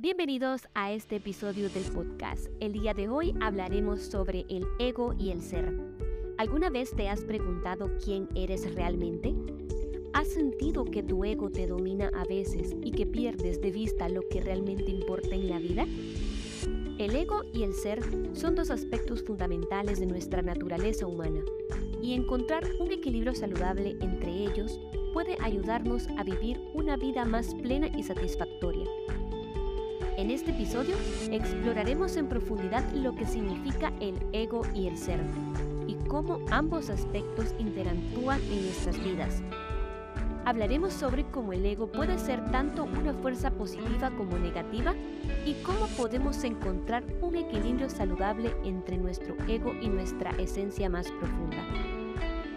Bienvenidos a este episodio del podcast. El día de hoy hablaremos sobre el ego y el ser. ¿Alguna vez te has preguntado quién eres realmente? ¿Has sentido que tu ego te domina a veces y que pierdes de vista lo que realmente importa en la vida? El ego y el ser son dos aspectos fundamentales de nuestra naturaleza humana y encontrar un equilibrio saludable entre ellos puede ayudarnos a vivir una vida más plena y satisfactoria. En este episodio exploraremos en profundidad lo que significa el ego y el ser y cómo ambos aspectos interactúan en nuestras vidas. Hablaremos sobre cómo el ego puede ser tanto una fuerza positiva como negativa y cómo podemos encontrar un equilibrio saludable entre nuestro ego y nuestra esencia más profunda.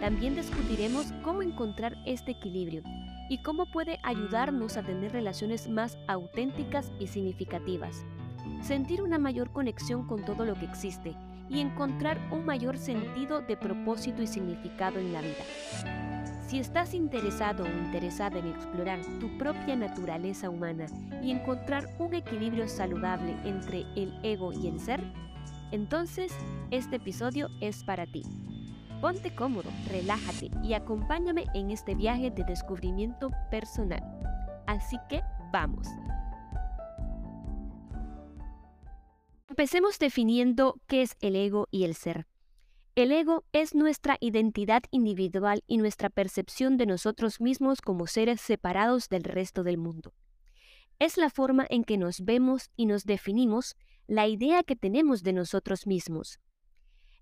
También discutiremos cómo encontrar este equilibrio y cómo puede ayudarnos a tener relaciones más auténticas y significativas, sentir una mayor conexión con todo lo que existe y encontrar un mayor sentido de propósito y significado en la vida. Si estás interesado o interesada en explorar tu propia naturaleza humana y encontrar un equilibrio saludable entre el ego y el ser, entonces este episodio es para ti. Ponte cómodo, relájate y acompáñame en este viaje de descubrimiento personal. Así que vamos. Empecemos definiendo qué es el ego y el ser. El ego es nuestra identidad individual y nuestra percepción de nosotros mismos como seres separados del resto del mundo. Es la forma en que nos vemos y nos definimos, la idea que tenemos de nosotros mismos.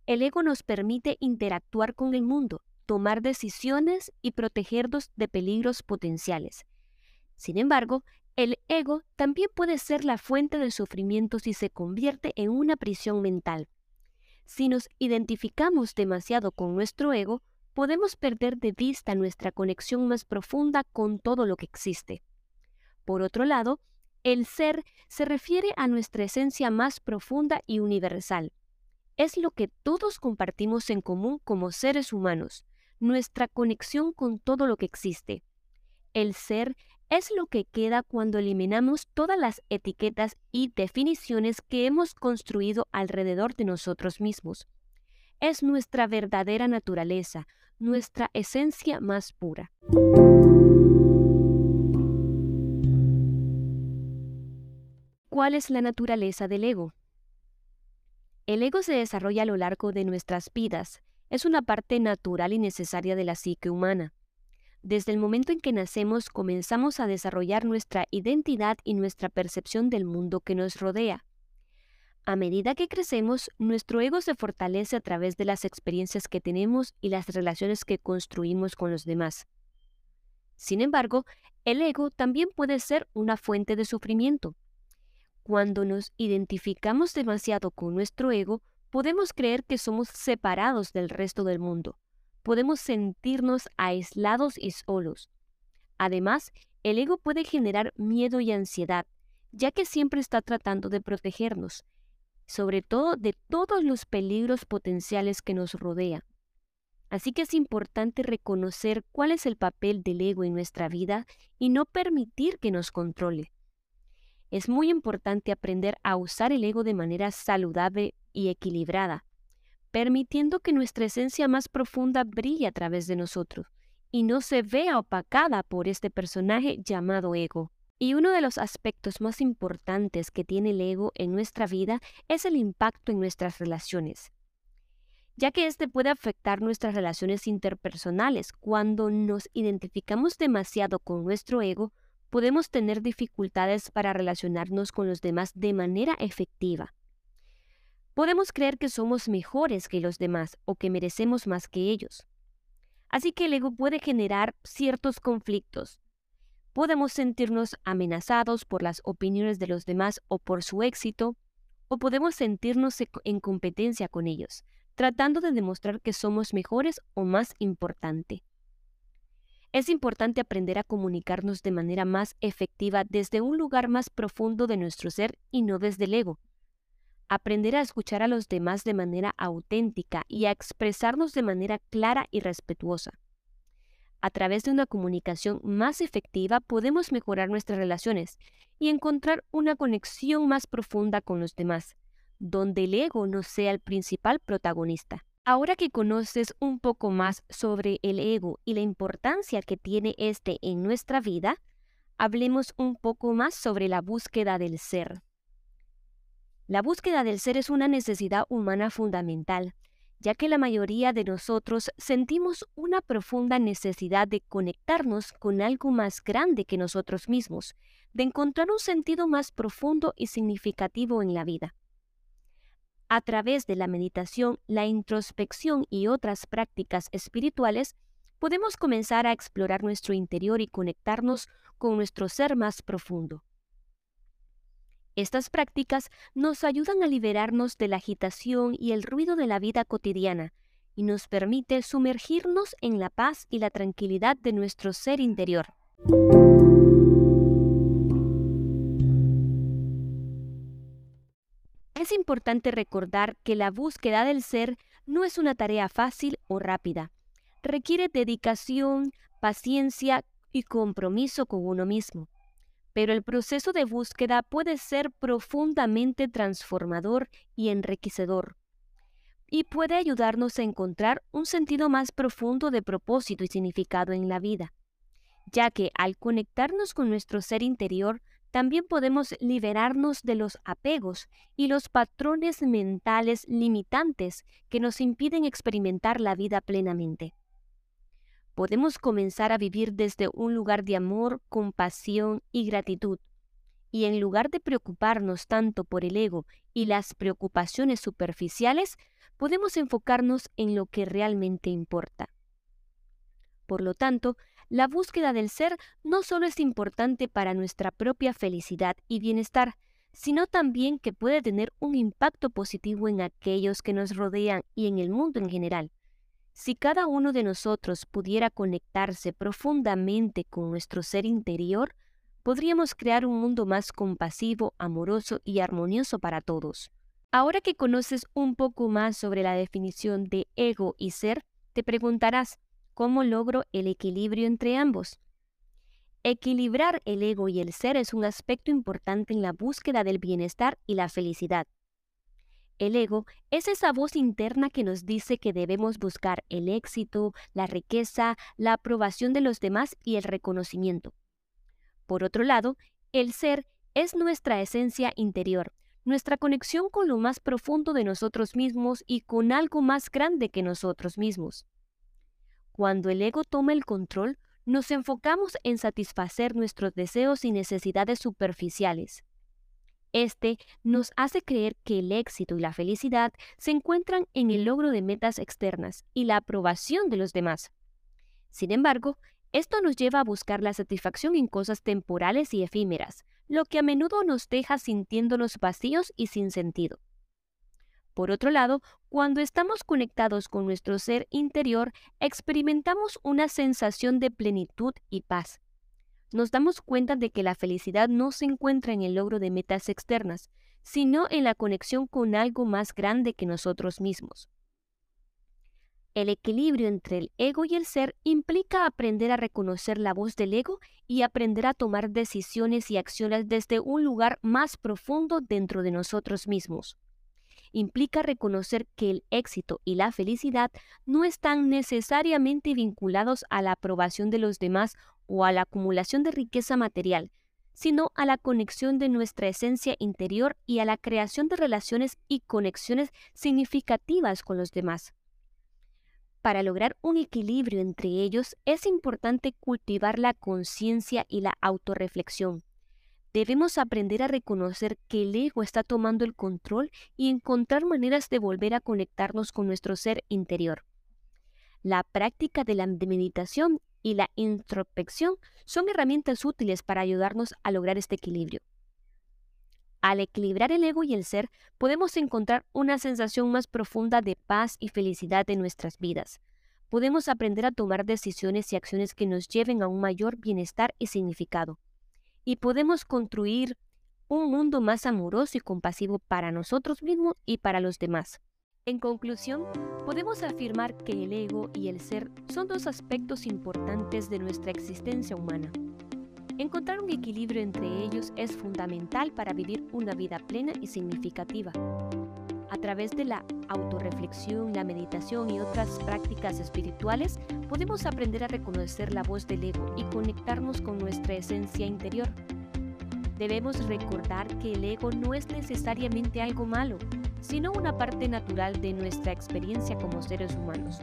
El ego nos permite interactuar con el mundo, tomar decisiones y protegernos de peligros potenciales. Sin embargo, el ego también puede ser la fuente del sufrimiento si se convierte en una prisión mental. Si nos identificamos demasiado con nuestro ego, podemos perder de vista nuestra conexión más profunda con todo lo que existe. Por otro lado, el ser se refiere a nuestra esencia más profunda y universal es lo que todos compartimos en común como seres humanos, nuestra conexión con todo lo que existe. El ser es lo que queda cuando eliminamos todas las etiquetas y definiciones que hemos construido alrededor de nosotros mismos. Es nuestra verdadera naturaleza, nuestra esencia más pura. ¿Cuál es la naturaleza del ego? El ego se desarrolla a lo largo de nuestras vidas. Es una parte natural y necesaria de la psique humana. Desde el momento en que nacemos comenzamos a desarrollar nuestra identidad y nuestra percepción del mundo que nos rodea. A medida que crecemos, nuestro ego se fortalece a través de las experiencias que tenemos y las relaciones que construimos con los demás. Sin embargo, el ego también puede ser una fuente de sufrimiento. Cuando nos identificamos demasiado con nuestro ego, podemos creer que somos separados del resto del mundo. Podemos sentirnos aislados y solos. Además, el ego puede generar miedo y ansiedad, ya que siempre está tratando de protegernos, sobre todo de todos los peligros potenciales que nos rodean. Así que es importante reconocer cuál es el papel del ego en nuestra vida y no permitir que nos controle. Es muy importante aprender a usar el ego de manera saludable y equilibrada, permitiendo que nuestra esencia más profunda brille a través de nosotros y no se vea opacada por este personaje llamado ego. Y uno de los aspectos más importantes que tiene el ego en nuestra vida es el impacto en nuestras relaciones, ya que este puede afectar nuestras relaciones interpersonales. Cuando nos identificamos demasiado con nuestro ego, podemos tener dificultades para relacionarnos con los demás de manera efectiva. Podemos creer que somos mejores que los demás o que merecemos más que ellos. Así que el ego puede generar ciertos conflictos. Podemos sentirnos amenazados por las opiniones de los demás o por su éxito, o podemos sentirnos en competencia con ellos, tratando de demostrar que somos mejores o más importante. Es importante aprender a comunicarnos de manera más efectiva desde un lugar más profundo de nuestro ser y no desde el ego. Aprender a escuchar a los demás de manera auténtica y a expresarnos de manera clara y respetuosa. A través de una comunicación más efectiva podemos mejorar nuestras relaciones y encontrar una conexión más profunda con los demás, donde el ego no sea el principal protagonista. Ahora que conoces un poco más sobre el ego y la importancia que tiene este en nuestra vida, hablemos un poco más sobre la búsqueda del ser. La búsqueda del ser es una necesidad humana fundamental, ya que la mayoría de nosotros sentimos una profunda necesidad de conectarnos con algo más grande que nosotros mismos, de encontrar un sentido más profundo y significativo en la vida. A través de la meditación, la introspección y otras prácticas espirituales, podemos comenzar a explorar nuestro interior y conectarnos con nuestro ser más profundo. Estas prácticas nos ayudan a liberarnos de la agitación y el ruido de la vida cotidiana y nos permite sumergirnos en la paz y la tranquilidad de nuestro ser interior. Es importante recordar que la búsqueda del ser no es una tarea fácil o rápida. Requiere dedicación, paciencia y compromiso con uno mismo pero el proceso de búsqueda puede ser profundamente transformador y enriquecedor, y puede ayudarnos a encontrar un sentido más profundo de propósito y significado en la vida, ya que al conectarnos con nuestro ser interior, también podemos liberarnos de los apegos y los patrones mentales limitantes que nos impiden experimentar la vida plenamente podemos comenzar a vivir desde un lugar de amor, compasión y gratitud. Y en lugar de preocuparnos tanto por el ego y las preocupaciones superficiales, podemos enfocarnos en lo que realmente importa. Por lo tanto, la búsqueda del ser no solo es importante para nuestra propia felicidad y bienestar, sino también que puede tener un impacto positivo en aquellos que nos rodean y en el mundo en general. Si cada uno de nosotros pudiera conectarse profundamente con nuestro ser interior, podríamos crear un mundo más compasivo, amoroso y armonioso para todos. Ahora que conoces un poco más sobre la definición de ego y ser, te preguntarás, ¿cómo logro el equilibrio entre ambos? Equilibrar el ego y el ser es un aspecto importante en la búsqueda del bienestar y la felicidad. El ego es esa voz interna que nos dice que debemos buscar el éxito, la riqueza, la aprobación de los demás y el reconocimiento. Por otro lado, el ser es nuestra esencia interior, nuestra conexión con lo más profundo de nosotros mismos y con algo más grande que nosotros mismos. Cuando el ego toma el control, nos enfocamos en satisfacer nuestros deseos y necesidades superficiales. Este nos hace creer que el éxito y la felicidad se encuentran en el logro de metas externas y la aprobación de los demás. Sin embargo, esto nos lleva a buscar la satisfacción en cosas temporales y efímeras, lo que a menudo nos deja sintiéndonos vacíos y sin sentido. Por otro lado, cuando estamos conectados con nuestro ser interior, experimentamos una sensación de plenitud y paz, nos damos cuenta de que la felicidad no se encuentra en el logro de metas externas, sino en la conexión con algo más grande que nosotros mismos. El equilibrio entre el ego y el ser implica aprender a reconocer la voz del ego y aprender a tomar decisiones y acciones desde un lugar más profundo dentro de nosotros mismos. Implica reconocer que el éxito y la felicidad no están necesariamente vinculados a la aprobación de los demás o a la acumulación de riqueza material, sino a la conexión de nuestra esencia interior y a la creación de relaciones y conexiones significativas con los demás. Para lograr un equilibrio entre ellos es importante cultivar la conciencia y la autorreflexión. Debemos aprender a reconocer que el ego está tomando el control y encontrar maneras de volver a conectarnos con nuestro ser interior. La práctica de la meditación y la introspección son herramientas útiles para ayudarnos a lograr este equilibrio. Al equilibrar el ego y el ser, podemos encontrar una sensación más profunda de paz y felicidad en nuestras vidas. Podemos aprender a tomar decisiones y acciones que nos lleven a un mayor bienestar y significado. Y podemos construir un mundo más amoroso y compasivo para nosotros mismos y para los demás. En conclusión, podemos afirmar que el ego y el ser son dos aspectos importantes de nuestra existencia humana. Encontrar un equilibrio entre ellos es fundamental para vivir una vida plena y significativa. A través de la autorreflexión, la meditación y otras prácticas espirituales, podemos aprender a reconocer la voz del ego y conectarnos con nuestra esencia interior. Debemos recordar que el ego no es necesariamente algo malo, sino una parte natural de nuestra experiencia como seres humanos.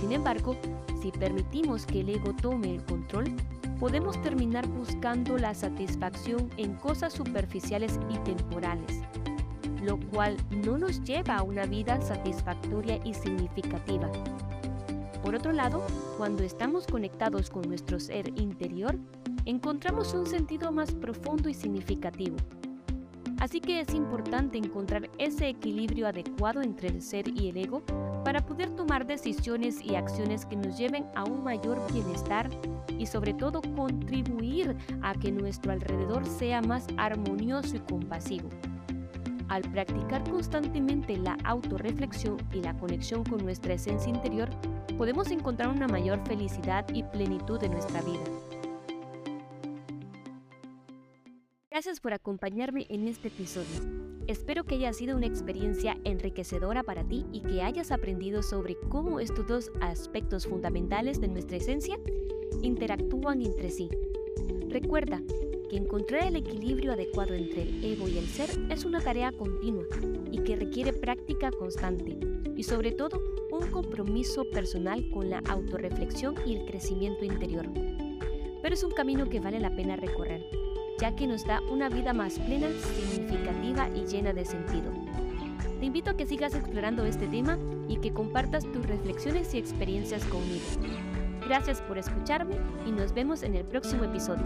Sin embargo, si permitimos que el ego tome el control, podemos terminar buscando la satisfacción en cosas superficiales y temporales, lo cual no nos lleva a una vida satisfactoria y significativa. Por otro lado, cuando estamos conectados con nuestro ser interior, encontramos un sentido más profundo y significativo. Así que es importante encontrar ese equilibrio adecuado entre el ser y el ego para poder tomar decisiones y acciones que nos lleven a un mayor bienestar y sobre todo contribuir a que nuestro alrededor sea más armonioso y compasivo. Al practicar constantemente la autorreflexión y la conexión con nuestra esencia interior, podemos encontrar una mayor felicidad y plenitud en nuestra vida. Gracias por acompañarme en este episodio. Espero que haya sido una experiencia enriquecedora para ti y que hayas aprendido sobre cómo estos dos aspectos fundamentales de nuestra esencia interactúan entre sí. Recuerda encontrar el equilibrio adecuado entre el ego y el ser es una tarea continua y que requiere práctica constante y sobre todo un compromiso personal con la autorreflexión y el crecimiento interior. Pero es un camino que vale la pena recorrer, ya que nos da una vida más plena, significativa y llena de sentido. Te invito a que sigas explorando este tema y que compartas tus reflexiones y experiencias conmigo. Gracias por escucharme y nos vemos en el próximo episodio.